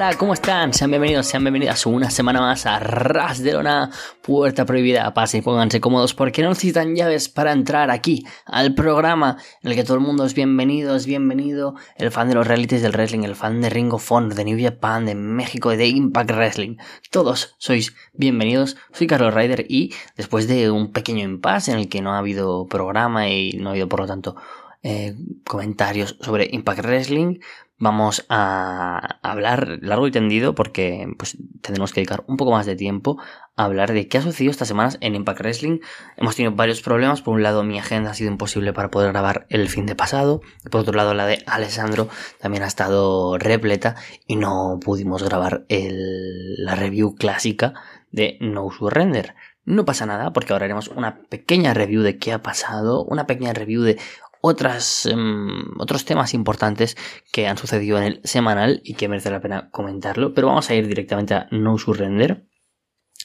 Hola, ¿cómo están? Sean bienvenidos, sean bienvenidas una semana más a Ras de Lona, Puerta Prohibida. Pasen y pónganse cómodos porque no necesitan llaves para entrar aquí al programa en el que todo el mundo es bienvenido, es bienvenido. El fan de los realities del wrestling, el fan de Ring of Honor, de New Japan, de México, de Impact Wrestling. Todos sois bienvenidos. Soy Carlos Ryder y después de un pequeño impasse en el que no ha habido programa y no ha habido por lo tanto eh, comentarios sobre Impact Wrestling, vamos a hablar largo y tendido porque pues tendremos que dedicar un poco más de tiempo a hablar de qué ha sucedido estas semanas en Impact Wrestling. Hemos tenido varios problemas. Por un lado, mi agenda ha sido imposible para poder grabar el fin de pasado. Por otro lado, la de Alessandro también ha estado repleta y no pudimos grabar la review clásica de No Surrender. No pasa nada porque ahora haremos una pequeña review de qué ha pasado, una pequeña review de otras, em, otros temas importantes que han sucedido en el semanal y que merece la pena comentarlo. Pero vamos a ir directamente a No Surrender.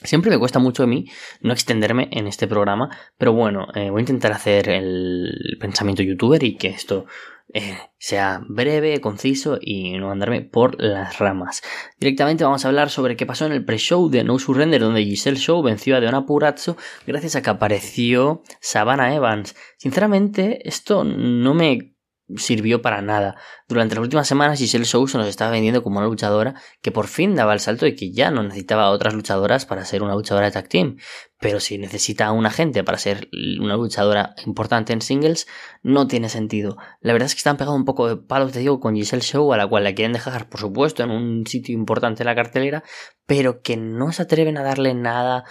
Siempre me cuesta mucho a mí no extenderme en este programa, pero bueno, eh, voy a intentar hacer el pensamiento youtuber y que esto eh, sea breve, conciso y no andarme por las ramas. Directamente vamos a hablar sobre qué pasó en el pre-show de No Surrender, donde Giselle Show venció a Deona Purazzo gracias a que apareció Savannah Evans. Sinceramente, esto no me sirvió para nada. Durante las últimas semanas Giselle Show se nos estaba vendiendo como una luchadora que por fin daba el salto y que ya no necesitaba otras luchadoras para ser una luchadora de tag team. Pero si necesita a una gente para ser una luchadora importante en singles, no tiene sentido. La verdad es que están pegando un poco de palos de Diego con Giselle Show, a la cual la quieren dejar, por supuesto, en un sitio importante en la cartelera, pero que no se atreven a darle nada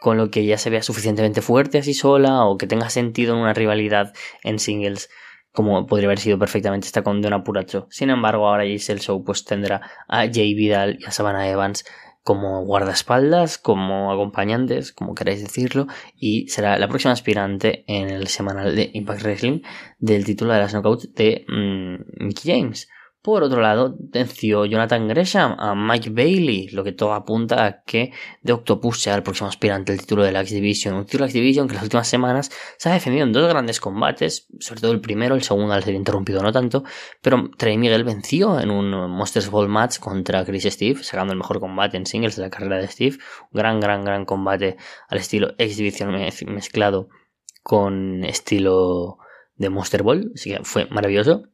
con lo que ya se vea suficientemente fuerte así sola o que tenga sentido en una rivalidad en singles como podría haber sido perfectamente esta con Don Apuracho. Sin embargo, ahora Giselle Show pues tendrá a Jay Vidal y a Savannah Evans como guardaespaldas, como acompañantes, como queráis decirlo, y será la próxima aspirante en el semanal de Impact Wrestling del título de las Knockouts de mm, Mickey James. Por otro lado, venció Jonathan Gresham a Mike Bailey, lo que todo apunta a que The Octopus sea el próximo aspirante al título de la X Division. Un título de X Division que en las últimas semanas se ha defendido en dos grandes combates, sobre todo el primero, el segundo al ser interrumpido no tanto, pero Trey Miguel venció en un Monsters Ball match contra Chris Steve, sacando el mejor combate en singles de la carrera de Steve. Un gran, gran, gran combate al estilo X Division mezclado con estilo de Monster Ball, así que fue maravilloso.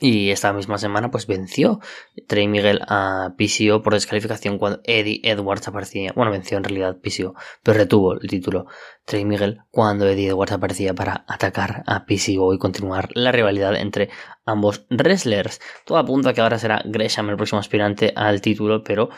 Y esta misma semana pues venció Trey Miguel a PCO por descalificación cuando Eddie Edwards aparecía. Bueno, venció en realidad PCO, pero retuvo el título Trey Miguel cuando Eddie Edwards aparecía para atacar a PCO y continuar la rivalidad entre ambos wrestlers. Todo apunta a que ahora será Gresham el próximo aspirante al título, pero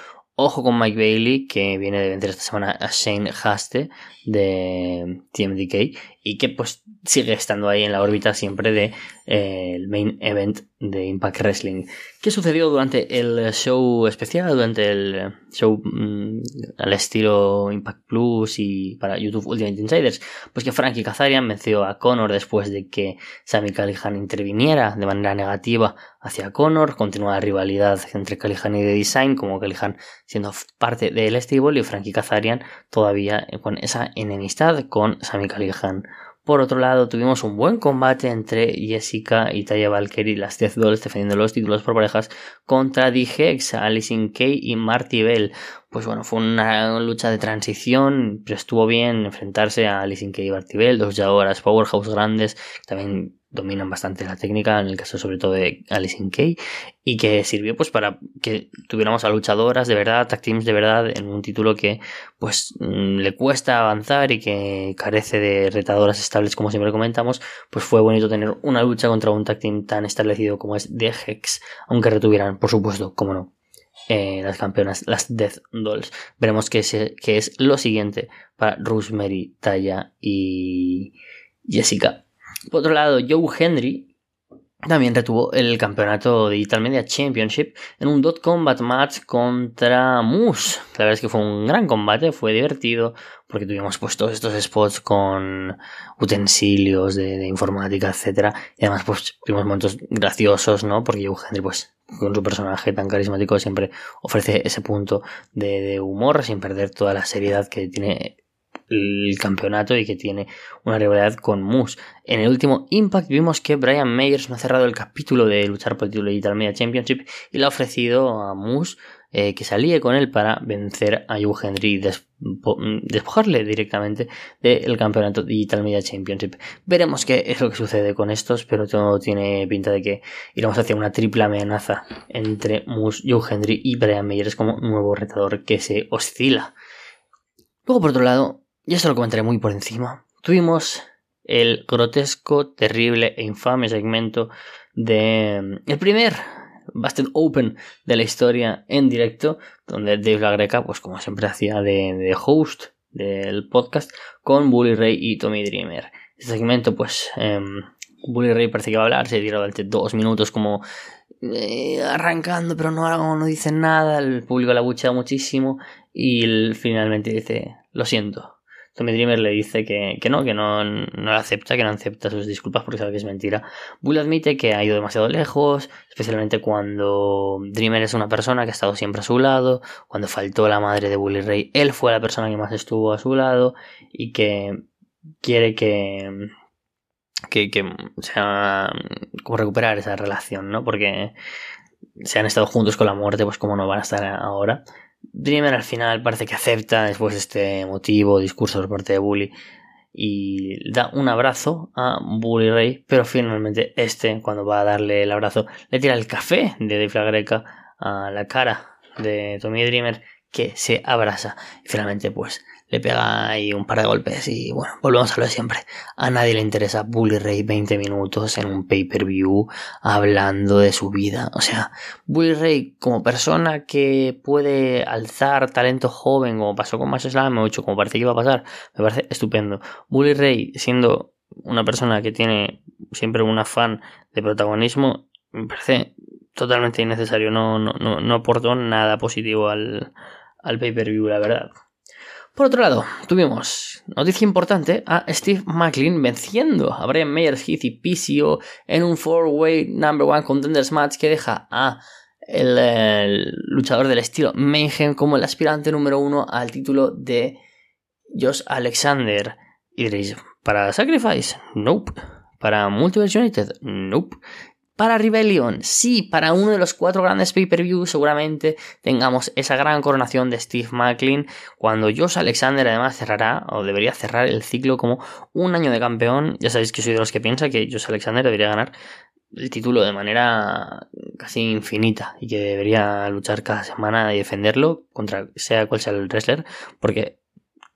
Ojo con Mike Bailey, que viene de vender esta semana a Shane Haste de TMDK y que pues sigue estando ahí en la órbita siempre de eh, el main event de Impact Wrestling. ¿Qué sucedió durante el show especial, durante el show mm, al estilo Impact Plus y para YouTube Ultimate Insiders? Pues que Frankie Kazarian venció a Connor después de que Sammy Callihan interviniera de manera negativa hacia Connor. Continúa la rivalidad entre Callihan y The Design, como Callihan siendo parte del stable y Frankie Kazarian todavía con esa enemistad con Sammy Callihan. Por otro lado, tuvimos un buen combate entre Jessica y Taya Valkyrie, las Death Dolls, defendiendo los títulos por parejas contra D-Hex, Alison Kay y Marty Bell. Pues bueno, fue una lucha de transición, pero estuvo bien enfrentarse a Alison Kay y Marty Bell, dos jugadoras powerhouse grandes, también dominan bastante la técnica, en el caso sobre todo de Alice Kay, y que sirvió pues para que tuviéramos a luchadoras de verdad, tag teams de verdad, en un título que pues mm, le cuesta avanzar y que carece de retadoras estables como siempre comentamos, pues fue bonito tener una lucha contra un tag team tan establecido como es The Hex, aunque retuvieran, por supuesto, como no, eh, las campeonas, las Death Dolls. Veremos qué es, qué es lo siguiente para Rosemary, Taya y Jessica. Por otro lado, Joe Henry también retuvo el campeonato Digital Media Championship en un dot combat match contra Moose. La verdad es que fue un gran combate, fue divertido porque tuvimos pues todos estos spots con utensilios de, informática, etcétera, y además pues tuvimos momentos graciosos, ¿no? Porque Joe Henry pues con su personaje tan carismático siempre ofrece ese punto de, de humor sin perder toda la seriedad que tiene el campeonato y que tiene una rivalidad con Moose. En el último Impact vimos que Brian Meyers no ha cerrado el capítulo de luchar por el título de Digital Media Championship y le ha ofrecido a Moose eh, que se alíe con él para vencer a Hugh Henry y despojarle directamente del campeonato Digital Media Championship. Veremos qué es lo que sucede con estos, pero todo tiene pinta de que iremos hacia una triple amenaza entre Moose, Hugh Henry y Brian Meyers como nuevo retador que se oscila. Luego, por otro lado, y esto lo comentaré muy por encima, tuvimos el grotesco, terrible e infame segmento de mm, el primer Busted Open de la historia en directo, donde Dave La Greca, pues como siempre hacía de, host del podcast, con Bully Ray y Tommy Dreamer. Este segmento, pues, em, Bully Ray parece que va a hablar, se tira durante dos minutos como eh, arrancando, pero no, no dice nada, el público la buchea muchísimo y finalmente dice, lo siento, Tommy Dreamer le dice que, no, que no, no la acepta, que no acepta sus disculpas porque sabe que es mentira. Bull admite que ha ido demasiado lejos, especialmente cuando Dreamer es una persona que ha estado siempre a su lado, cuando faltó la madre de Bully Ray, él fue la persona que más estuvo a su lado y que quiere que, que, que sea, como recuperar esa relación, ¿no? Porque se han estado juntos con la muerte, pues como no van a estar ahora. Dreamer al final parece que acepta después de este motivo, discurso por parte de Bully y da un abrazo a Bully Ray, pero finalmente este, cuando va a darle el abrazo, le tira el café de Dave Greca a la cara de Tommy Dreamer que se abraza. Y finalmente, pues, le pega ahí un par de golpes y bueno, volvemos a lo de siempre. A nadie le interesa Bully Ray 20 minutos en un pay-per-view hablando de su vida. O sea, Bully Ray como persona que puede alzar talento joven como pasó con Mash Slam o como parece que iba a pasar, me parece estupendo. Bully Ray siendo una persona que tiene siempre un afán de protagonismo, me parece totalmente innecesario. No, no, no, no aportó nada positivo al, al pay-per-view, la verdad. Por otro lado, tuvimos noticia importante a Steve Macklin venciendo a Brian Meyers, Heath y PCO en un four-way number one contenders match que deja a el, luchador del estilo Mayhem como el aspirante número uno al título de Josh Alexander. Y diréis, ¿para Sacrifice? Nope. ¿Para Multiverse United? Nope. Para Rebellion, sí, para uno de los cuatro grandes pay-per-views seguramente tengamos esa gran coronación de Steve Macklin cuando Josh Alexander además cerrará o debería cerrar el ciclo como un año de campeón. Ya sabéis que soy de los que piensa que Josh Alexander debería ganar el título de manera casi infinita y que debería luchar cada semana y defenderlo contra sea cual sea el wrestler porque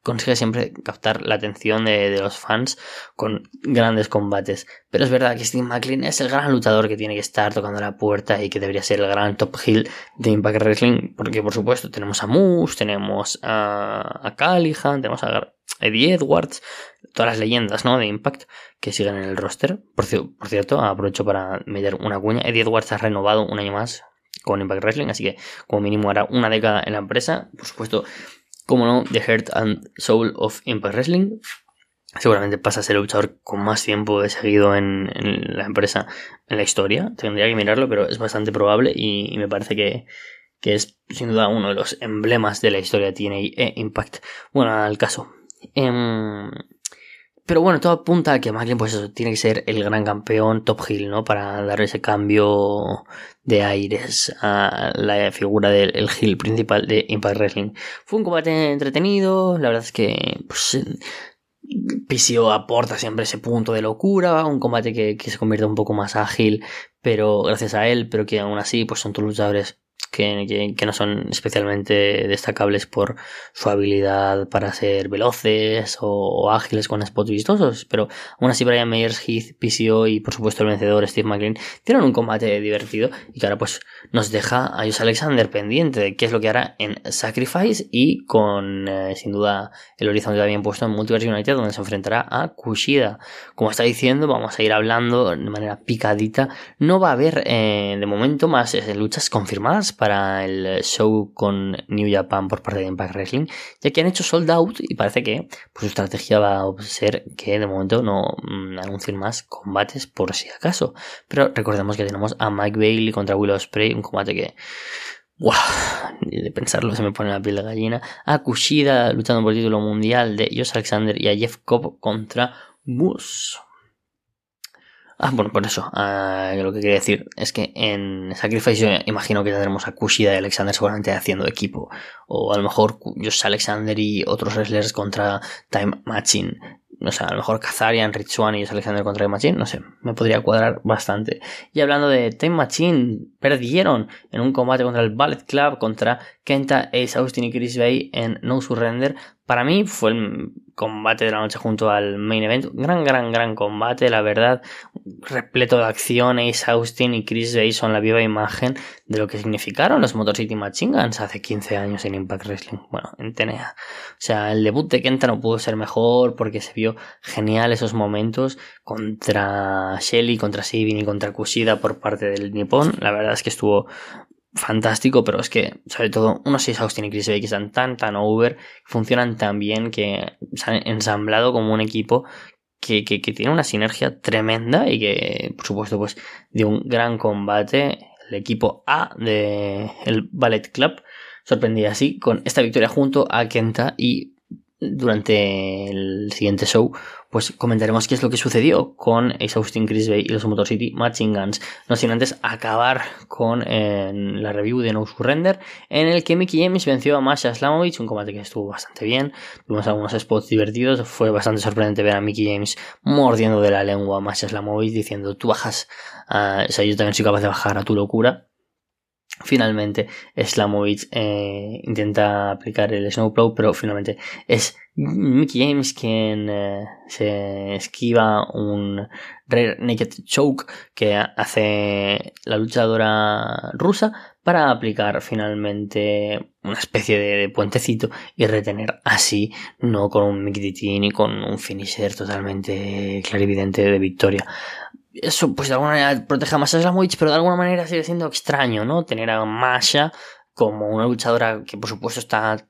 consigue siempre captar la atención de, los fans con grandes combates. Pero es verdad que Steve McLean es el gran luchador que tiene que estar tocando la puerta y que debería ser el gran top heel de Impact Wrestling. Porque, por supuesto, tenemos a Moose, tenemos a, a tenemos a Eddie Edwards, todas las leyendas ¿no? de Impact que siguen en el roster. Por, por cierto, aprovecho para meter una cuña. Eddie Edwards ha renovado un año más con Impact Wrestling, así que como mínimo hará una década en la empresa. Por supuesto, como no, The Heart and Soul of Impact Wrestling. Seguramente pasa a ser el luchador con más tiempo de seguido en, la empresa en la historia. Tendría que mirarlo, pero es bastante probable y, me parece que, es sin duda uno de los emblemas de la historia de TNA e Impact. Bueno, al caso. Em, pero bueno, todo apunta a que Macklin, pues eso, tiene que ser el gran campeón top heel, ¿no? Para dar ese cambio de aires a la figura del el heel principal de Impact Wrestling. Fue un combate entretenido, la verdad es que, pues, PCO aporta siempre ese punto de locura, un combate que, que se convierte un poco más ágil, pero gracias a él, pero que aún así, pues son todos luchadores que, no son especialmente destacables por su habilidad para ser veloces o, ágiles con spots vistosos, pero aún así Brian Meyers, Heath, PCO y por supuesto el vencedor Steve McLean tienen un combate divertido y que ahora pues nos deja a Josh Alexander pendiente de qué es lo que hará en Sacrifice y con eh, sin duda el horizonte también puesto en Multiverse United donde se enfrentará a Kushida. Como está diciendo, vamos a ir hablando de manera picadita. No va a haber eh, de momento más eh, luchas confirmadas para el show con New Japan por parte de Impact Wrestling, ya que han hecho sold out y parece que pues, su estrategia va a ser que de momento no mm, anuncien más combates por si acaso. Pero recordemos que tenemos a Mike Bailey contra Willow Spray, un combate que ¡Wow! De pensarlo se me pone la piel de gallina. A Kushida luchando por el título mundial de Josh Alexander y a Jeff Cobb contra Moose. Ah, bueno, por eso. Ah, lo que quería decir es que en Sacrifice yo imagino que tendremos a Kushida y Alexander seguramente haciendo equipo. O a lo mejor Josh Alexander y otros wrestlers contra Time Machine o sea, a lo mejor Kazarian, Richuan y Alexander contra Time Machine, no sé, me podría cuadrar bastante. Y hablando de Time Machine, perdieron en un combate contra el Ballet Club, contra Kenta, Ace Austin y Chris Bay en No Surrender. Para mí fue el combate de la noche junto al main event. Gran, gran, gran combate, la verdad. Repleto de acción. Ace Austin y Chris Bay son la viva imagen de lo que significaron los Motor City Machine Guns hace 15 años en Impact Wrestling. Bueno, en TNA. O sea, el debut de Kenta no pudo ser mejor porque se vio genial esos momentos contra Shelly, contra Sabin y contra Kushida por parte del Nippon. La verdad es que estuvo fantástico, pero es que, sobre todo, unos 6 Austin y Chris Bay que están tan, tan over, funcionan tan bien, que se han ensamblado como un equipo que, que, tiene una sinergia tremenda y que, por supuesto, pues, de un gran combate. El equipo A del el Ballet Club sorprendía así con esta victoria junto a Kenta y durante el siguiente show, pues comentaremos qué es lo que sucedió con Ace Austin, Chris Bay y los Motor City Matching Guns. No sin antes acabar con la review de No Surrender, en el que Mickey James venció a Masha Slamovich, un combate que estuvo bastante bien. Tuvimos algunos spots divertidos. Fue bastante sorprendente ver a Mickey James mordiendo de la lengua a Masha Slamovich diciendo: Tú bajas, o sea, yo también soy capaz de bajar a tu locura. Finalmente, Slamovich eh, intenta aplicar el Snowplow, pero finalmente es Mickey James quien eh, se esquiva un Rare Naked Choke que hace la luchadora rusa para aplicar finalmente una especie de, puentecito y retener así, no con un Mickey ni con un finisher totalmente clarividente de victoria eso pues de alguna manera protege a Masha Slamovich, pero de alguna manera sigue siendo extraño, ¿no? Tener a Masha como una luchadora que por supuesto está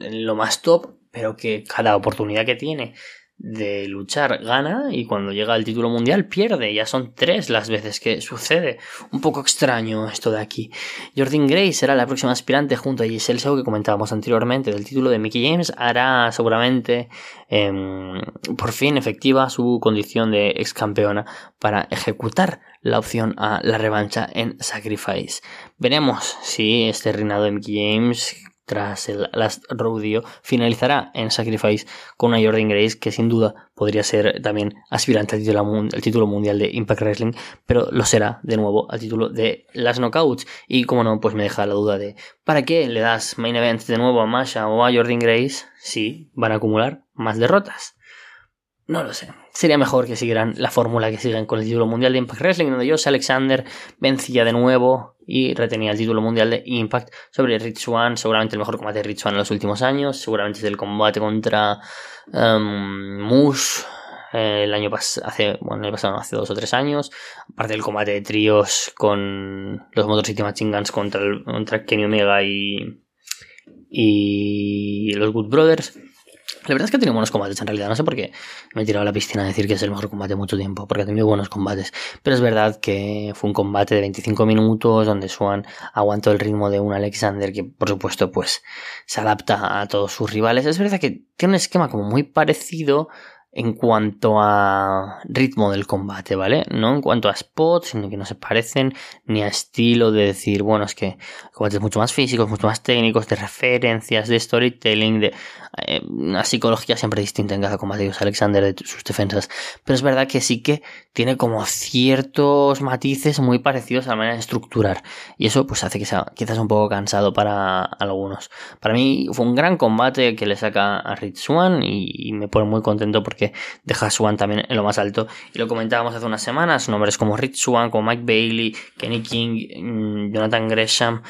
en lo más top, pero que cada oportunidad que tiene de luchar gana y cuando llega al título mundial pierde. Ya son tres las veces que sucede. Un poco extraño esto de aquí. Jordan Gray será la próxima aspirante junto a Giselle Shaw que comentábamos anteriormente del título de Mickey James. Hará seguramente em, por fin efectiva su condición de ex campeona para ejecutar la opción a la revancha en Sacrifice. Veremos si este reinado de Mickey James tras el Last Rodeo, finalizará en Sacrifice con una Jordan Grace que sin duda podría ser también aspirante al título, mundial de Impact Wrestling, pero lo será de nuevo al título de las Knockouts. Y como no, pues me deja la duda de ¿para qué le das main event de nuevo a Masha o a Jordan Grace si van a acumular más derrotas? No lo sé. Sería mejor que siguieran la fórmula que siguen con el título mundial de Impact Wrestling, donde Josh Alexander vencía de nuevo y retenía el título mundial de Impact sobre Rich One, seguramente el mejor combate de Rich One en los últimos años, seguramente es el combate contra um, Mush eh, el año pasado, hace, bueno, el año pasado, hace dos o tres años, aparte del combate de tríos con los Motor City Machine Guns contra, contra Kenny Omega y, y los Good Brothers. La verdad es que ha tenido buenos combates en realidad. No sé por qué me he tirado a la piscina a decir que es el mejor combate de mucho tiempo, porque ha tenido buenos combates. Pero es verdad que fue un combate de 25 minutos donde Swan aguantó el ritmo de un Alexander que, por supuesto, pues se adapta a todos sus rivales. Es verdad que tiene un esquema como muy parecido en cuanto a ritmo del combate, ¿vale? No en cuanto a spots, sino que no se parecen ni a estilo de decir, bueno, es que combates mucho más físicos, mucho más técnicos, de referencias, de storytelling, de eh, una psicología siempre distinta en cada combate de Alexander de sus defensas. Pero es verdad que sí que tiene como ciertos matices muy parecidos a la manera de estructurar. Y eso pues hace que sea quizás un poco cansado para algunos. Para mí fue un gran combate que le saca a Rich Swan y, me pone muy contento porque deja a Swan también en lo más alto. Y lo comentábamos hace unas semanas, nombres como Rich Swan, como Mike Bailey, Kenny King, mm, Jonathan Gresham,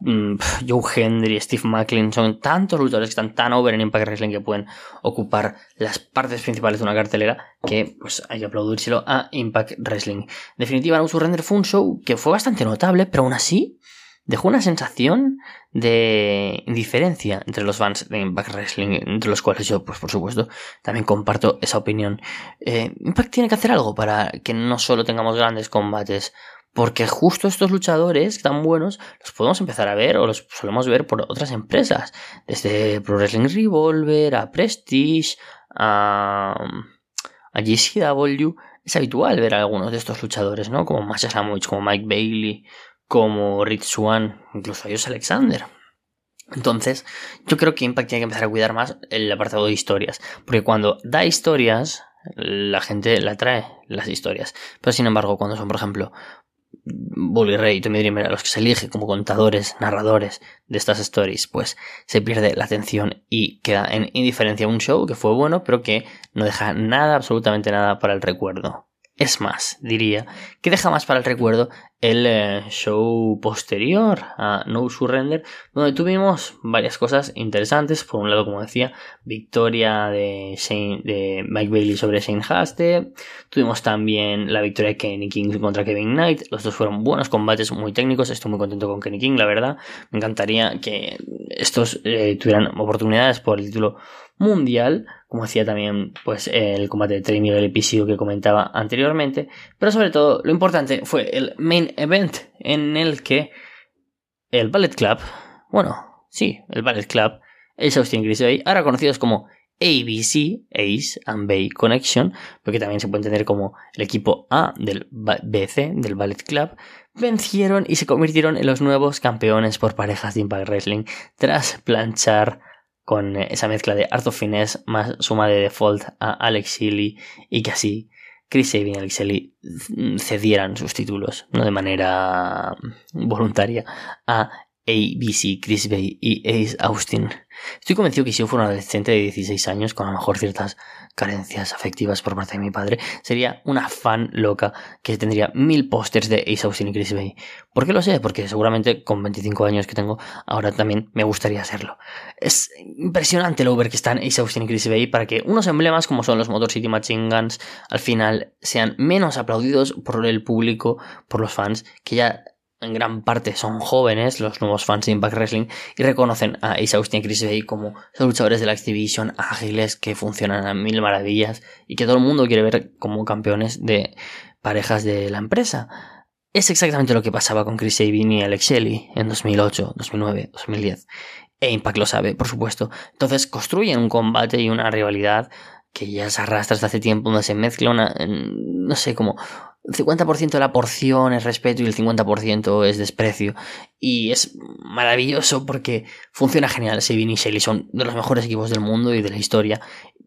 mm, Joe Hendry, Steve Macklin, son tantos luchadores que están tan over en Impact Wrestling que pueden ocupar las partes principales de una cartelera que pues hay que aplaudírselo a Impact Wrestling. En definitiva, No Surrender fue un show que fue bastante notable, pero aún así dejó una sensación de indiferencia entre los fans de Impact Wrestling, entre los cuales yo, pues por supuesto, también comparto esa opinión. Eh, Impact tiene que hacer algo para que no solo tengamos grandes combates, porque justo estos luchadores tan buenos los podemos empezar a ver o los solemos ver por otras empresas. Desde Pro Wrestling Revolver, a Prestige, a, a GCW. es habitual ver a algunos de estos luchadores, ¿no? Como Masha Samovich, como Mike Bailey, como Rich Swan, incluso Josh Alexander. Entonces, yo creo que Impact tiene que empezar a cuidar más el apartado de historias. Porque cuando da historias, la gente la trae las historias. Pero sin embargo, cuando son, por ejemplo, Bully Ray y Tommy Dreamer los que se elige como contadores, narradores de estas stories, pues se pierde la atención y queda en indiferencia un show que fue bueno, pero que no deja nada, absolutamente nada para el recuerdo. Es más, diría que deja más para el recuerdo el eh, show posterior a No Surrender, donde tuvimos varias cosas interesantes. Por un lado, como decía, victoria de, Mike Bailey sobre Shane Haste. Tuvimos también la victoria de Kenny King contra Kevin Knight. Los dos fueron buenos combates muy técnicos. Estoy muy contento con Kenny King, la verdad. Me encantaría que estos eh, tuvieran oportunidades por el título mundial, como decía también pues el combate de Trey Miguel episodio que comentaba anteriormente, pero sobre todo lo importante fue el main event en el que el Ballet Club, bueno, sí, el Ballet Club, el Austin Chris Bay, ahora conocidos como ABC, Ace and Bay Connection, porque también se puede entender como el equipo A del BC, del Ballet Club, vencieron y se convirtieron en los nuevos campeones por parejas de Impact Wrestling tras planchar con esa mezcla de Art of Finesse más suma de default a Alex Sealy y que así Chris Sabin y Alex Sealy cedieran sus títulos, no de manera voluntaria, a ABC, Chris Bay y Ace Austin. Estoy convencido que si yo fuera un adolescente de 16 años, con a lo mejor ciertas carencias afectivas por parte de mi padre, sería una fan loca que tendría mil pósters de Ace Austin y Chris Bay. ¿Por qué lo sé? Porque seguramente con 25 años que tengo, ahora también me gustaría hacerlo. Es impresionante el over que están Ace Austin y Chris Bay para que unos emblemas como son los Motor City Machine Guns al final sean menos aplaudidos por el público, por los fans, que ya en gran parte son jóvenes, los nuevos fans de Impact Wrestling, y reconocen a Ace Austin y Chris Bay como luchadores de la Activision ágiles que funcionan a mil maravillas y que todo el mundo quiere ver como campeones de parejas de la empresa. Es exactamente lo que pasaba con Chris Sabin y Alex Shelley en 2008, 2009, 2010. E Impact lo sabe, por supuesto. Entonces construyen un combate y una rivalidad que ya se arrastra desde hace tiempo, donde se mezcla una, no sé, como el 50% de la porción es respeto y el 50% es desprecio. Y es maravilloso porque funciona genial. Sabine y Shelly son de los mejores equipos del mundo y de la historia.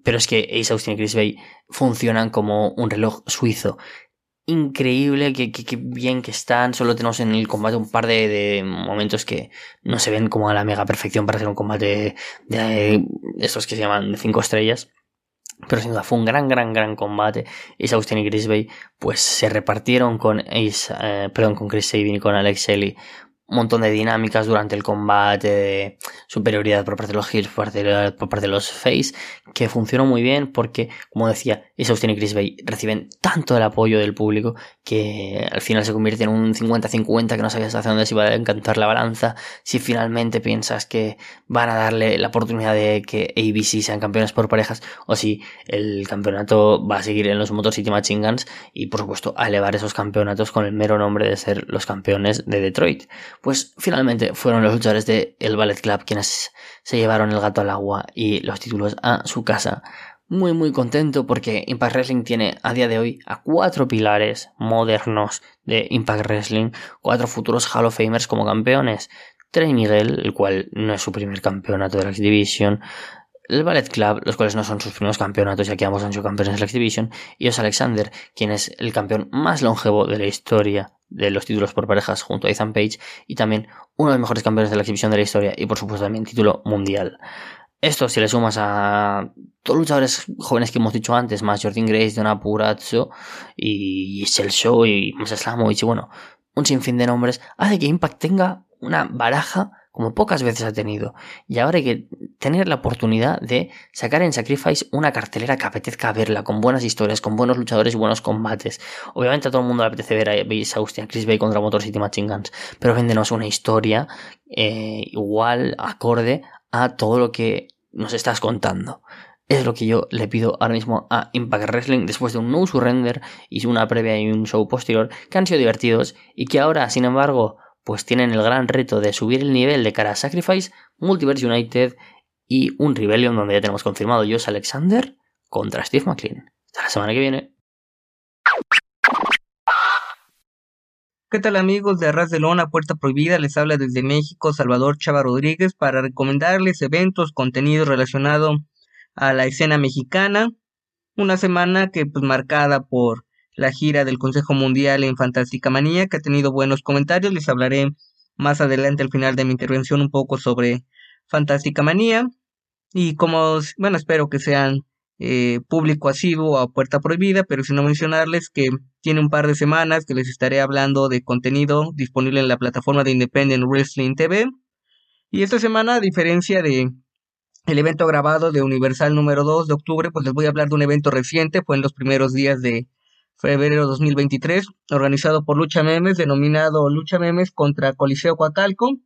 Pero es que Ace Austin y Chris Bay funcionan como un reloj suizo. Increíble, que, bien que están. Solo tenemos en el combate un par de, momentos que no se ven como a la mega perfección para hacer un combate de, de estos que se llaman de 5 estrellas pero sin duda fue un gran, gran, gran combate. Ace Austin y Chris Bay pues se repartieron con eh, perdón, con Chris Sabin y con Alex Shelley un montón de dinámicas durante el combate, de superioridad por parte de los Hills, por parte de, los Face, que funcionó muy bien porque, como decía, Ace Austin y Chris Bay reciben tanto el apoyo del público que al final se convierte en un 50-50 que no sabías hacia dónde se iba a encantar la balanza. Si finalmente piensas que van a darle la oportunidad de que ABC sean campeones por parejas o si el campeonato va a seguir en los Motor City Machine Guns y, por supuesto, a elevar esos campeonatos con el mero nombre de ser los campeones de Detroit pues finalmente fueron los luchadores de el Ballet Club quienes se llevaron el gato al agua y los títulos a su casa. Muy muy contento porque Impact Wrestling tiene a día de hoy a cuatro pilares modernos de Impact Wrestling, cuatro futuros Hall of Famers como campeones. Trey Miguel, el cual no es su primer campeonato de la X-Division, el Ballet Club, los cuales no son sus primeros campeonatos, ya que ambos han sido campeones de la X-Division, y Os Alexander, quien es el campeón más longevo de la historia de los títulos por parejas junto a Ethan Page y también uno de los mejores campeones de la exhibición de la historia y por supuesto también título mundial. Esto si le sumas a todos los luchadores jóvenes que hemos dicho antes, más Jordan Grace, Donna Purazzo y Shell Show y Masa Slamovich y bueno, un sinfín de nombres, hace que Impact tenga una baraja como pocas veces ha tenido. Y ahora hay que tener la oportunidad de sacar en Sacrifice una cartelera que apetezca verla, con buenas historias, con buenos luchadores y buenos combates. Obviamente a todo el mundo le apetece ver a Base Austin, Chris Bay contra Motor City Machine Guns, pero véndenos una historia eh, igual, acorde a todo lo que nos estás contando. Es lo que yo le pido ahora mismo a Impact Wrestling después de un no surrender y una previa y un show posterior que han sido divertidos y que ahora, sin embargo, pues tienen el gran reto de subir el nivel de cara a Sacrifice, Multiverse United y un Rebellion donde ya tenemos confirmado Josh Alexander contra Steve McLean. Hasta la semana que viene. ¿Qué tal amigos de Arras de Lona Puerta Prohibida? Les habla desde México Salvador Chava Rodríguez para recomendarles eventos, contenido relacionado a la escena mexicana. Una semana que pues marcada por la gira del Consejo Mundial en Fantástica Manía, que ha tenido buenos comentarios. Les hablaré más adelante al final de mi intervención un poco sobre Fantástica Manía. Y como, bueno, espero que sean eh, público asiduo a Puerta Prohibida, pero si no mencionarles que tiene un par de semanas que les estaré hablando de contenido disponible en la plataforma de Independent Wrestling TV. Y esta semana, a diferencia de el evento grabado de Universal número 2 de octubre, pues les voy a hablar de un evento reciente, fue en los primeros días de febrero 2023, organizado por Lucha Memes, denominado Lucha Memes contra Coliseo Coacalco.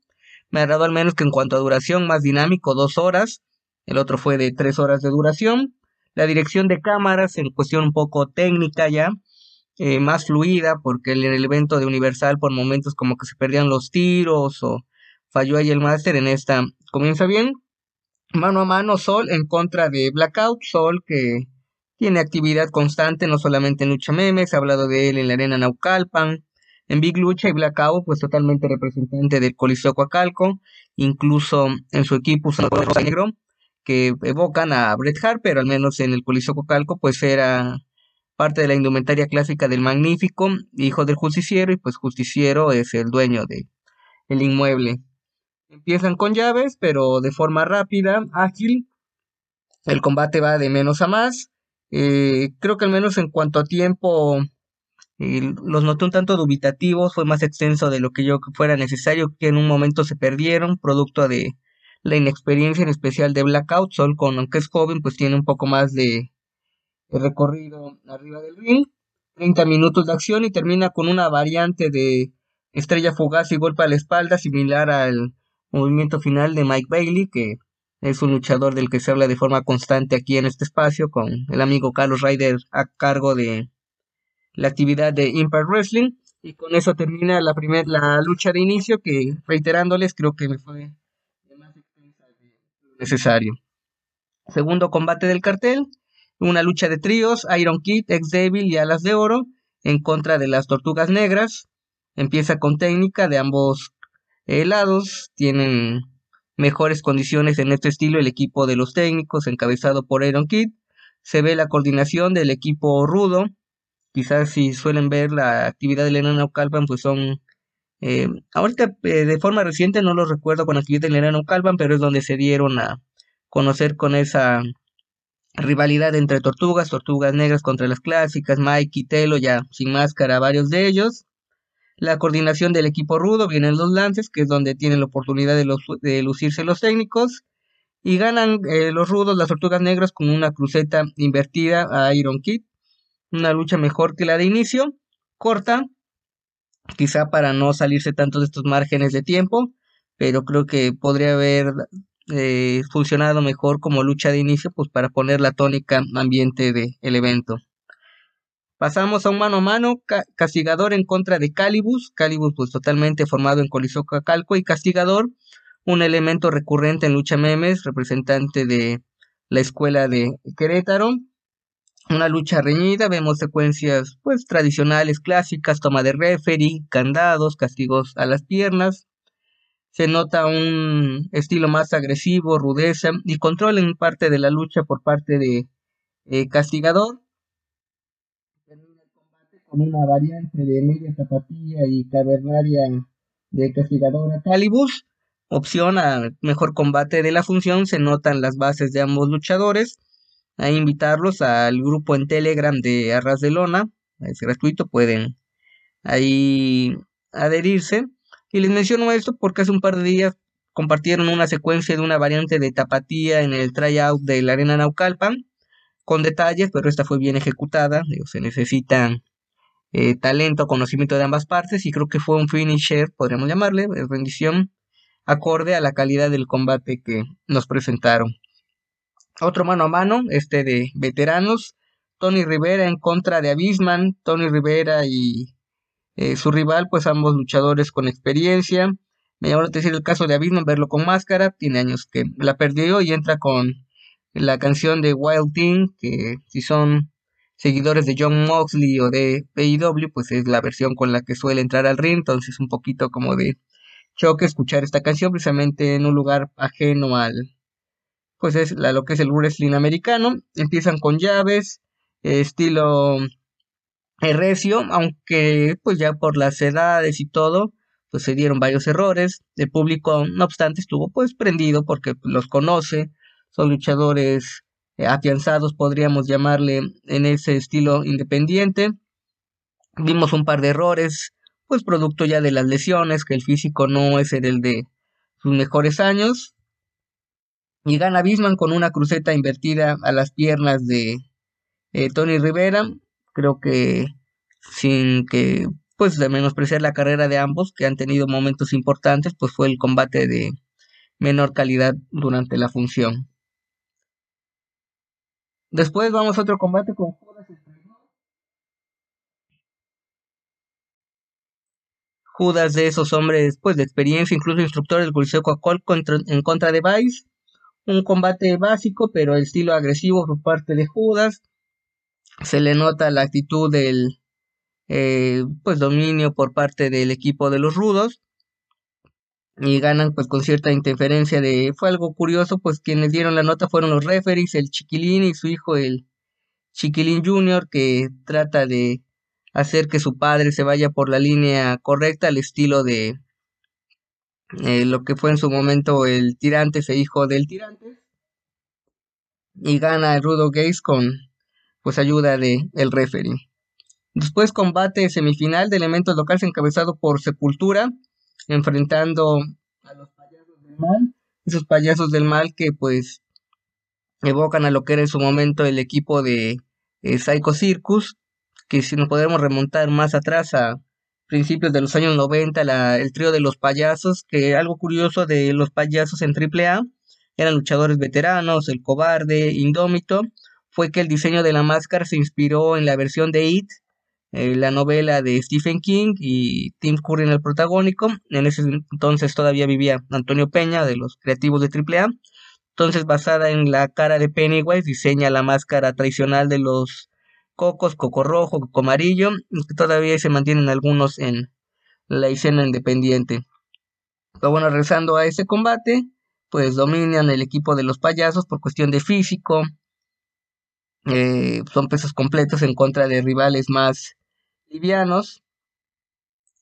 Me dado al menos que en cuanto a duración, más dinámico, dos horas. El otro fue de tres horas de duración la dirección de cámaras en cuestión un poco técnica ya, eh, más fluida, porque en el evento de Universal por momentos como que se perdían los tiros o falló ahí el máster, en esta comienza bien. Mano a mano, Sol en contra de Blackout, Sol que tiene actividad constante, no solamente en Lucha Memes, ha hablado de él en la Arena Naucalpan, en Big Lucha y Blackout, pues totalmente representante del Coliseo Coacalco, incluso en su equipo usando rosa negro que evocan a Bret Hart, pero al menos en el Coliseo Cocalco, pues era parte de la indumentaria clásica del magnífico, hijo del justiciero, y pues justiciero es el dueño de el inmueble. Empiezan con llaves, pero de forma rápida, ágil. El combate va de menos a más. Eh, creo que al menos en cuanto a tiempo eh, los noté un tanto dubitativos, fue más extenso de lo que yo fuera necesario, que en un momento se perdieron, producto de la inexperiencia en especial de Blackout, Sol con aunque es joven, pues tiene un poco más de, recorrido arriba del ring, 30 minutos de acción y termina con una variante de estrella fugaz y golpe a la espalda similar al movimiento final de Mike Bailey, que es un luchador del que se habla de forma constante aquí en este espacio, con el amigo Carlos Ryder a cargo de la actividad de Impact Wrestling. Y con eso termina la, primer, la lucha de inicio, que reiterándoles, creo que me fue necesario. Segundo combate del cartel, una lucha de tríos, Iron Kid, Ex Devil y Alas de Oro en contra de las Tortugas Negras. Empieza con técnica de ambos lados, tienen mejores condiciones en este estilo el equipo de los técnicos encabezado por Iron Kid. Se ve la coordinación del equipo rudo. Quizás si suelen ver la actividad de Elena Calvan, pues son eh, ahorita eh, de forma reciente no lo recuerdo con actividad de Lerano Calvan, pero es donde se dieron a conocer con esa rivalidad entre tortugas, tortugas negras contra las clásicas, Mike y Telo ya sin máscara, varios de ellos. La coordinación del equipo rudo, vienen los lances, que es donde tienen la oportunidad de, de lucirse los técnicos. Y ganan eh, los rudos, las tortugas negras, con una cruceta invertida a Iron Kid. Una lucha mejor que la de inicio, corta, quizá para no salirse tanto de estos márgenes de tiempo, pero creo que podría haber eh, funcionado mejor como lucha de inicio, pues para poner la tónica ambiente del evento. Pasamos a un mano a mano, Castigador en contra de Calibus, Calibus pues totalmente formado en Coliseo Cacalco y Castigador, un elemento recurrente en lucha memes, representante de la escuela de Querétaro, una lucha reñida, vemos secuencias pues tradicionales, clásicas, toma de referee, candados, castigos a las piernas. Se nota un estilo más agresivo, rudeza y control en parte de la lucha por parte de eh, Castigador. Con una variante de media tapatía y cavernaria de Castigador a Calibus. Opción a mejor combate de la función, se notan las bases de ambos luchadores a invitarlos al grupo en Telegram de Arras de Lona. Es gratuito, pueden ahí adherirse. Y les menciono esto porque hace un par de días compartieron una secuencia de una variante de tapatía en el tryout de la Arena Naucalpan, con detalles, pero esta fue bien ejecutada. se necesita eh, talento, conocimiento de ambas partes, y creo que fue un finisher, podríamos llamarle, rendición, acorde a la calidad del combate que nos presentaron. Otro mano a mano, este de veteranos. Tony Rivera en contra de Abisman. Tony Rivera y eh, su rival, pues ambos luchadores con experiencia. Me llamó la atención el caso de Abisman, verlo con máscara. Tiene años que la perdió y entra con la canción de Wild Thing, que si son seguidores de John Moxley o de AEW, pues es la versión con la que suele entrar al ring, entonces un poquito como de choque escuchar esta canción precisamente en un lugar ajeno al, pues es la, lo que es el wrestling americano. Empiezan con llaves, estilo recio, aunque pues ya por las edades y todo, pues se dieron varios errores. El público, no obstante, estuvo pues prendido porque los conoce, son luchadores afianzados, podríamos llamarle en ese estilo independiente. Vimos un par de errores, pues producto ya de las lesiones, que el físico no es el de sus mejores años. Y gana Bisman con una cruceta invertida a las piernas de eh, Tony Rivera. Creo que sin que pues de menospreciar la carrera de ambos que han tenido momentos importantes, pues fue el combate de menor calidad durante la función. Después vamos a otro combate con Judas Judas de esos hombres pues de experiencia, incluso instructor del Coliseo coca en contra de Vice. Un combate básico, pero el estilo agresivo por parte de Judas. Se le nota la actitud del eh, pues dominio por parte del equipo de los rudos y ganan pues con cierta interferencia de fue algo curioso pues quienes dieron la nota fueron los referees el chiquilín y su hijo el chiquilín junior que trata de hacer que su padre se vaya por la línea correcta al estilo de eh, lo que fue en su momento el tirante ese hijo del tirante. Y gana el rudo Gaze con pues ayuda de el referee. Después combate semifinal de elementos locales encabezado por Sepultura enfrentando a los payasos del mal, esos payasos del mal que pues evocan a lo que era en su momento el equipo de eh, Psycho Circus, que si nos podemos remontar más atrás a principios de los años 90, la, el trío de los payasos, que algo curioso de los payasos en AAA, eran luchadores veteranos, el cobarde, indómito, fue que el diseño de la máscara se inspiró en la versión de It, eh, la novela de Stephen King y Tim Curry en el protagónico. En ese entonces todavía vivía Antonio Peña de los creativos de AAA. Entonces, basada en la cara de Pennywise, diseña la máscara tradicional de los cocos, coco rojo, coco amarillo, que todavía se mantienen algunos en la escena independiente. Pero bueno, regresando a ese combate, pues dominan el equipo de los payasos por cuestión de físico. Eh, son pesos completos en contra de rivales más livianos.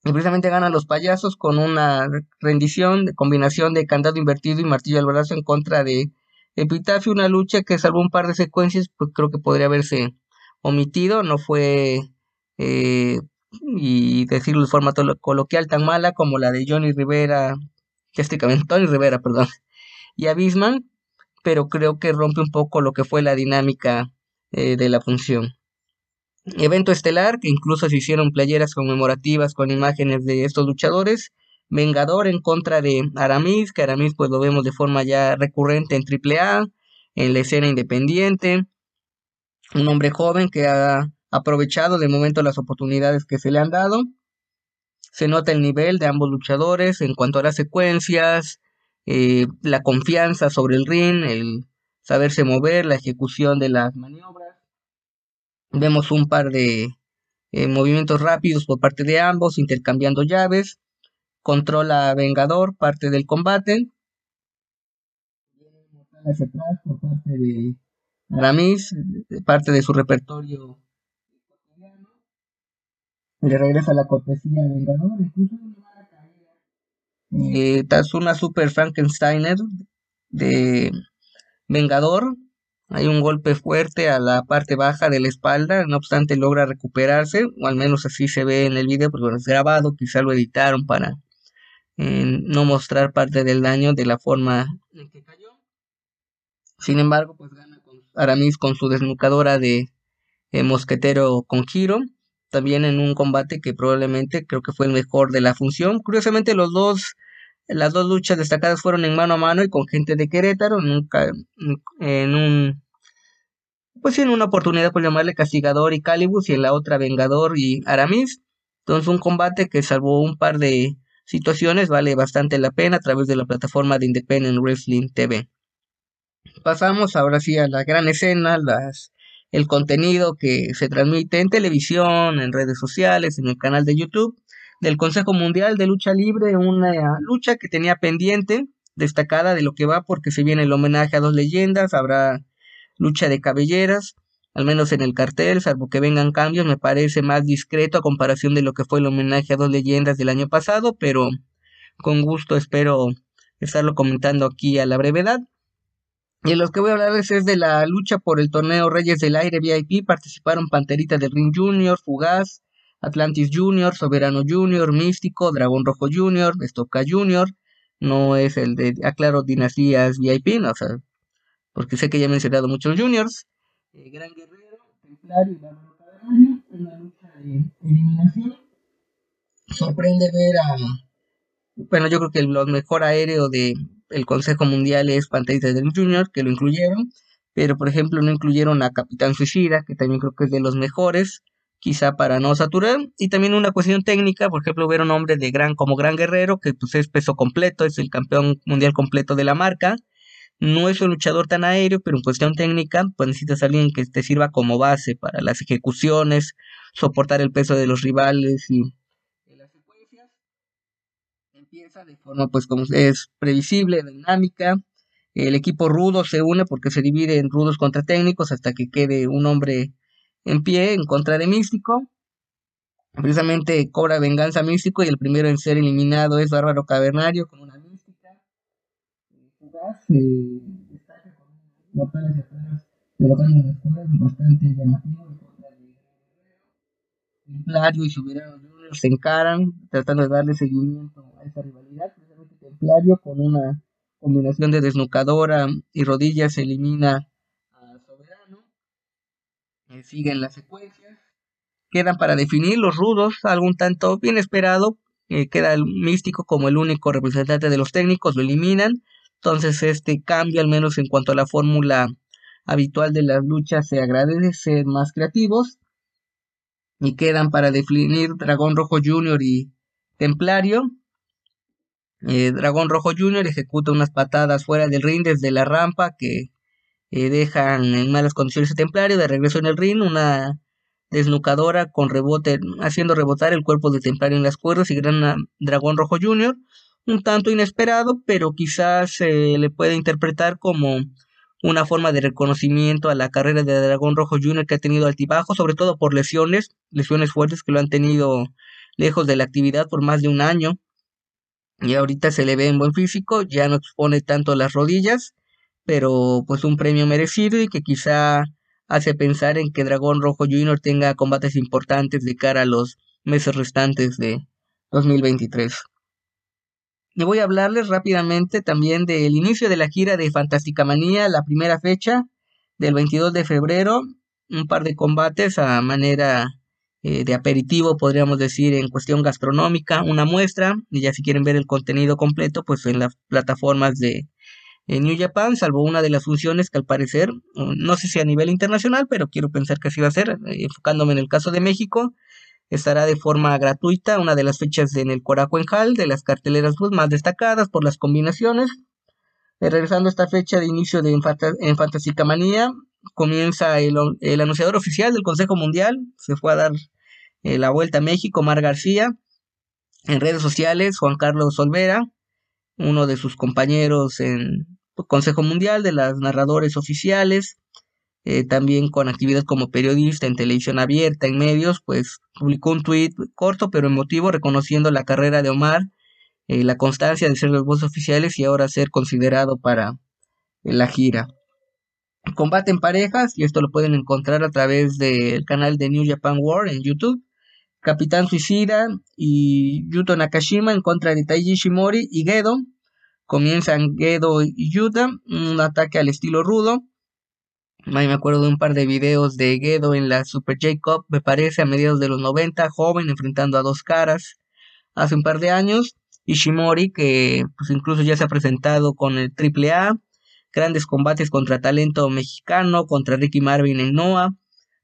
Y precisamente ganan los payasos con una rendición de combinación de candado invertido y martillo al brazo en contra de Epitafio, una lucha que salvo un par de secuencias, pues creo que podría haberse omitido, no fue, eh, y decirlo de forma coloquial, tan mala como la de Johnny Rivera, Tony Rivera, perdón, y Abisman, pero creo que rompe un poco lo que fue la dinámica eh, de la función. Evento estelar, que incluso se hicieron playeras conmemorativas con imágenes de estos luchadores. Vengador en contra de Aramis, que Aramis pues lo vemos de forma ya recurrente en AAA, en la escena independiente. Un hombre joven que ha aprovechado de momento las oportunidades que se le han dado. Se nota el nivel de ambos luchadores en cuanto a las secuencias, eh, la confianza sobre el ring, el saberse mover, la ejecución de las maniobras. Vemos un par de eh, movimientos rápidos por parte de ambos, intercambiando llaves. Controla Vengador, parte del combate. Hacia atrás por parte de Aramis, parte de su repertorio le regresa la cortesía de Vengador, incluso eh, tras una super Frankensteiner de Vengador, hay un golpe fuerte a la parte baja de la espalda, no obstante logra recuperarse, o al menos así se ve en el video, porque es grabado, quizá lo editaron para eh, no mostrar parte del daño de la forma en que cayó. Sin embargo, pues gana Aramis con su desnucadora de eh, mosquetero con giro, también en un combate que probablemente creo que fue el mejor de la función. Curiosamente los dos las dos luchas destacadas fueron en mano a mano y con gente de Querétaro, nunca en un pues en una oportunidad por llamarle Castigador y Calibus y en la otra Vengador y Aramis. Entonces un combate que salvó un par de situaciones vale bastante la pena a través de la plataforma de Independent Wrestling TV. Pasamos ahora sí a la gran escena, las el contenido que se transmite en televisión, en redes sociales, en el canal de YouTube del Consejo Mundial de Lucha Libre, una lucha que tenía pendiente, destacada de lo que va porque se viene el homenaje a dos leyendas, habrá lucha de cabelleras, al menos en el cartel, salvo que vengan cambios, me parece más discreto a comparación de lo que fue el homenaje a dos leyendas del año pasado, pero con gusto espero estarlo comentando aquí a la brevedad. Y en los que voy a hablarles es de la lucha por el torneo Reyes del Aire VIP. Participaron Panterita del Ring Junior, Fugaz, Atlantis Junior, Soberano Junior, Místico, Dragón Rojo Junior, Estoca Junior. No es el de, aclaro, Dinastías VIP, no, porque sé que ya he mencionado muchos juniors. Eh, Gran Guerrero, Templario y una lucha de eliminación. Sorprende ver a. Bueno, yo creo que el mejor aéreo de el Consejo Mundial es Panterita del Junior, que lo incluyeron, pero por ejemplo no incluyeron a Capitán Suicida, que también creo que es de los mejores, quizá para no saturar, y también una cuestión técnica, por ejemplo, ver un hombre de gran como Gran Guerrero, que pues es peso completo, es el campeón mundial completo de la marca, no es un luchador tan aéreo, pero en cuestión técnica, pues necesitas a alguien que te sirva como base para las ejecuciones, soportar el peso de los rivales y empieza de forma pues como es previsible, dinámica. El equipo rudo se une porque se divide en rudos contra técnicos hasta que quede un hombre en pie en contra de Místico. Precisamente cobra venganza Místico y el primero en ser eliminado es Bárbaro Cavernario con una mística. Cuerdas bastante Templario y Soberano se encaran tratando de darle seguimiento a esa rivalidad. Precisamente Templario con una combinación de desnucadora y rodillas elimina siguen las secuencias. Quedan para definir los rudos, algún tanto bien esperado. Eh, queda el místico como el único representante de los técnicos, lo eliminan. Entonces este cambio, al menos en cuanto a la fórmula habitual de las luchas, se agradece ser más creativos. Y quedan para definir Dragón Rojo Junior y Templario. Eh, Dragón Rojo Junior ejecuta unas patadas fuera del ring desde la rampa que eh, dejan en malas condiciones a Templario, de regreso en el ring, una desnucadora con rebote, haciendo rebotar el cuerpo de Templario en las cuerdas y gran Dragón Rojo Jr., un tanto inesperado, pero quizás se le puede interpretar como una forma de reconocimiento a la carrera de Dragón Rojo Jr. que ha tenido altibajo, sobre todo por lesiones, lesiones fuertes que lo han tenido lejos de la actividad por más de un año. Y ahorita se le ve en buen físico, ya no expone tanto las rodillas pero pues un premio merecido y que quizá hace pensar en que Dragón Rojo Junior tenga combates importantes de cara a los meses restantes de 2023. Y voy a hablarles rápidamente también del inicio de la gira de Fantástica Manía, la primera fecha del 22 de febrero, un par de combates a manera eh, de aperitivo, podríamos decir, en cuestión gastronómica, una muestra, y ya si quieren ver el contenido completo, pues en las plataformas de en New Japan, salvo una de las funciones que al parecer, mm, no sé si a nivel internacional, pero quiero pensar que así va a ser, eh, enfocándome en el caso de México, estará de forma gratuita una de las fechas en el Hall, de las carteleras más destacadas por las combinaciones. Eh, regresando a esta fecha de inicio de en, Fantástica Manía, comienza el, anunciador oficial del Consejo Mundial, se fue a dar eh, la vuelta a México, Mar García, en redes sociales, Juan Carlos Olvera, uno de sus compañeros en Consejo Mundial de las Narradores Oficiales, eh, también con actividad como periodista en televisión abierta, en medios, pues publicó un tuit corto pero emotivo reconociendo la carrera de Omar, eh, la constancia de ser los voces oficiales y ahora ser considerado para eh, la gira. Combate en parejas, y esto lo pueden encontrar a través del canal de New Japan World en YouTube. Capitán Suicida y Yuto Nakashima en contra de Taiji Shimori y Gedo. Comienzan Gedo y Yuta, un ataque al estilo rudo. Ahí me acuerdo de un par de videos de Gedo en la Super J-Cup, me parece, a mediados de los 90, joven, enfrentando a dos caras hace un par de años. Ishimori, que pues incluso ya se ha presentado con el AAA, grandes combates contra talento mexicano, contra Ricky Marvin en Noah,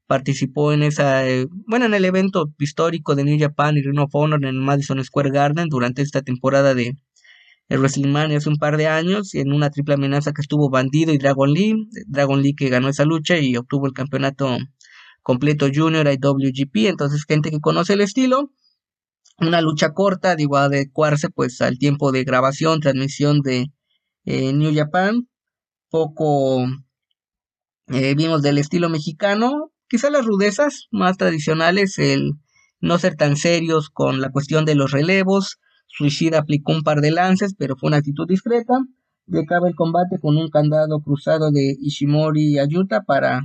participó en esa, eh, bueno, en el evento histórico de New Japan y Ring of Honor en Madison Square Garden durante esta temporada de el WrestleMania hace un par de años, en una triple amenaza que estuvo Bandido y Dragon Lee, Dragon Lee que ganó esa lucha y obtuvo el campeonato completo Junior IWGP, entonces gente que conoce el estilo, una lucha corta, digo, adecuarse pues al tiempo de grabación, transmisión de eh, New Japan, poco eh, vimos del estilo mexicano, quizá las rudezas más tradicionales, el no ser tan serios con la cuestión de los relevos, Suicida aplicó un par de lances, pero fue una actitud discreta, y acaba el combate con un candado cruzado de Ishimori y Ayuta para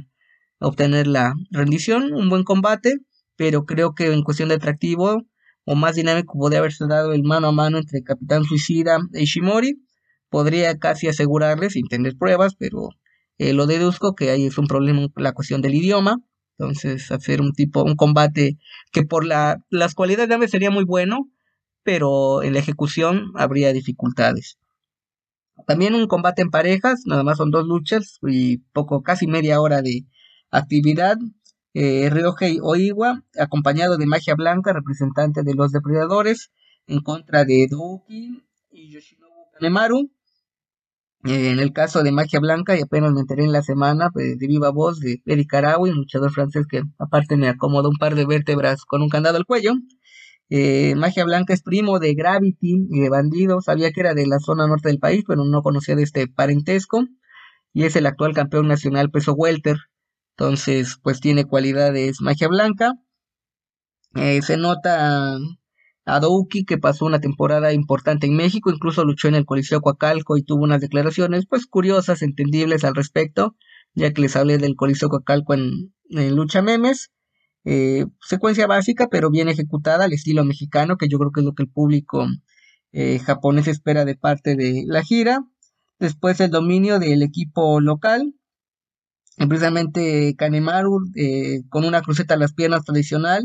obtener la rendición, un buen combate, pero creo que en cuestión de atractivo o más dinámico podría haberse dado el mano a mano entre Capitán Suicida e Ishimori, podría casi asegurarle sin tener pruebas, pero eh, lo deduzco que ahí es un problema la cuestión del idioma. Entonces, hacer un tipo, un combate que por la, las cualidades de sería muy bueno, pero en la ejecución habría dificultades. También un combate en parejas, nada más son dos luchas y poco, casi media hora de actividad. Eh, Ryohei Oiwa, acompañado de Magia Blanca, representante de los depredadores, en contra de Douki y Yoshinobu Kanemaru. Eh, en el caso de Magia Blanca, y apenas me enteré en la semana, pues, de viva voz de Eric Araui, un luchador francés que aparte me acomodó un par de vértebras con un candado al cuello. Eh, Magia Blanca es primo de Gravity y de Bandido. Sabía que era de la zona norte del país, pero no conocía de este parentesco. Y es el actual campeón nacional peso welter. Entonces, pues tiene cualidades Magia Blanca. Eh, se nota a Douki, que pasó una temporada importante en México, incluso luchó en el Coliseo Coacalco y tuvo unas declaraciones, pues curiosas, entendibles al respecto, ya que les hablé del Coliseo Coacalco en, Lucha Memes. Eh, secuencia básica, pero bien ejecutada al estilo mexicano, que yo creo que es lo que el público eh, japonés espera de parte de la gira. Después el dominio del equipo local, precisamente Kanemaru eh, con una cruceta a las piernas tradicional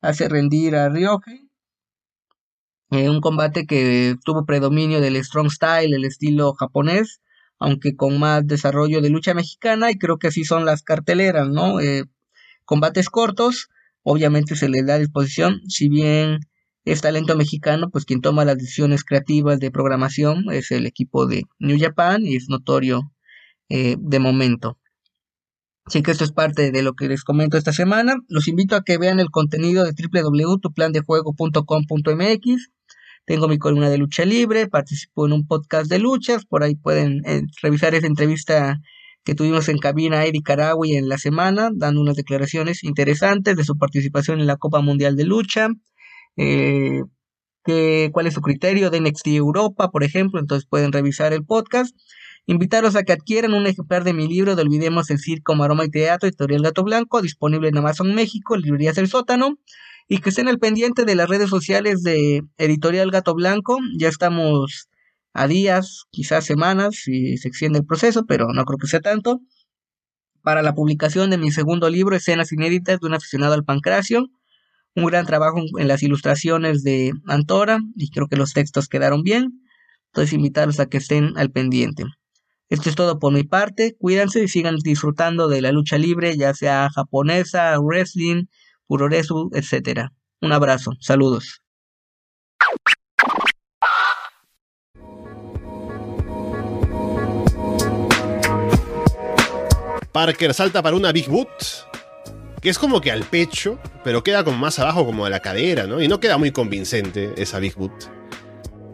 hace rendir a Ryohei eh, un combate que tuvo predominio del strong style, el estilo japonés, aunque con más desarrollo de lucha mexicana, y creo que así son las carteleras, ¿no? Eh, combates cortos, obviamente se le da disposición, si bien es talento mexicano, pues quien toma las decisiones creativas de programación es el equipo de New Japan y es notorio eh, de momento. Así que esto es parte de lo que les comento esta semana. Los invito a que vean el contenido de www.tuplandejuego.com.mx tengo mi columna de lucha libre, participo en un podcast de luchas, por ahí pueden eh, revisar esa entrevista que tuvimos en cabina Eddie Carawi en la semana, dando unas declaraciones interesantes de su participación en la Copa Mundial de Lucha, eh, que, cuál es su criterio de NXT Europa, por ejemplo, entonces pueden revisar el podcast. Invitaros a que adquieran un ejemplar de mi libro de Olvidemos el Circo, Maroma y Teatro, Editorial Gato Blanco, disponible en Amazon México, Librerías del Sótano y que estén al pendiente de las redes sociales de Editorial Gato Blanco. Ya estamos a días, quizás semanas, si se extiende el proceso, pero no creo que sea tanto, para la publicación de mi segundo libro, Escenas Inéditas de un aficionado al pancracio. Un gran trabajo en las ilustraciones de Antora y creo que los textos quedaron bien. Entonces invitarlos a que estén al pendiente. Esto es todo por mi parte. Cuídense y sigan disfrutando de la lucha libre, ya sea japonesa, wrestling, puroresu, etc. Un abrazo, saludos. Parker salta para una Big Boot, que es como que al pecho, pero queda como más abajo como a la cadera, ¿no? Y no queda muy convincente esa Big Boot.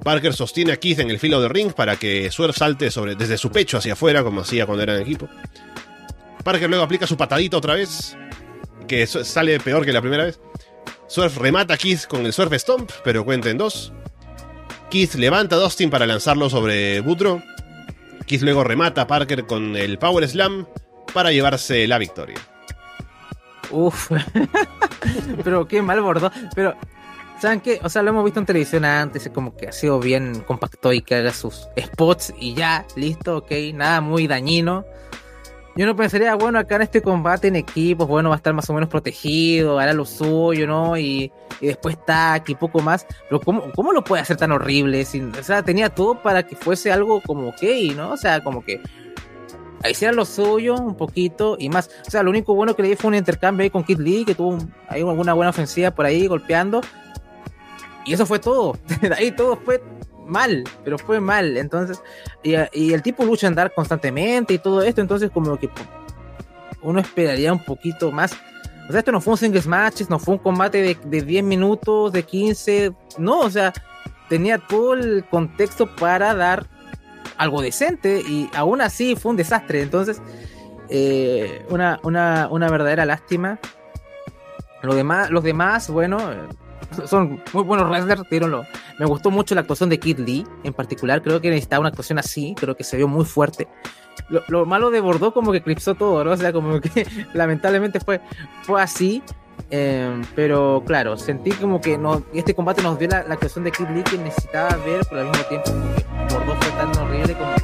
Parker sostiene a Keith en el filo de ring para que Swerve salte desde su pecho hacia afuera, como hacía cuando era en equipo. Parker luego aplica su patadita otra vez, que sale peor que la primera vez. Surf remata a Keith con el Surf Stomp, pero cuenta en dos. Keith levanta a Dustin para lanzarlo sobre Boudreaux. Keith luego remata a Parker con el Power Slam para llevarse la victoria. Uf, pero qué mal bordó. Pero, ¿saben qué? O sea, lo hemos visto en televisión antes, como que ha sido bien compacto y que haga sus spots y ya, listo, ok, nada muy dañino. Yo no pensaría, bueno, acá en este combate en equipos, bueno, va a estar más o menos protegido, hará lo suyo, ¿no? Y, después está aquí poco más. Pero ¿cómo, ¿cómo, lo puede hacer tan horrible? o sea, tenía todo para que fuese algo como ok, ¿no? O sea, como que hiciera lo suyo un poquito y más. O sea, lo único bueno que le di fue un intercambio ahí con Kid Lee, que tuvo ahí alguna buena ofensiva por ahí golpeando. Y eso fue todo. ahí todo fue mal, pero fue mal. Entonces, y, y el tipo lucha en dar constantemente y todo esto, entonces como que uno esperaría un poquito más. O sea, esto no fue un singles match, no fue un combate de, de 10 minutos, de 15, no, o sea, tenía todo el contexto para dar algo decente y aún así fue un desastre. Entonces, eh, una, una, una verdadera lástima. Lo demás, los demás, bueno, eh, son muy buenos wrestlers, dieron Me gustó mucho la actuación de Kid Lee, en particular, creo que necesitaba una actuación así, creo que se vio muy fuerte. Lo, lo malo de Bordeaux como que eclipsó todo, ¿no? O sea, como que lamentablemente fue, fue así. Eh, pero claro, sentí como que no, este combate nos dio la, la actuación de Kid Lee que necesitaba ver, pero al mismo tiempo como que Bordeaux fue tan horrible como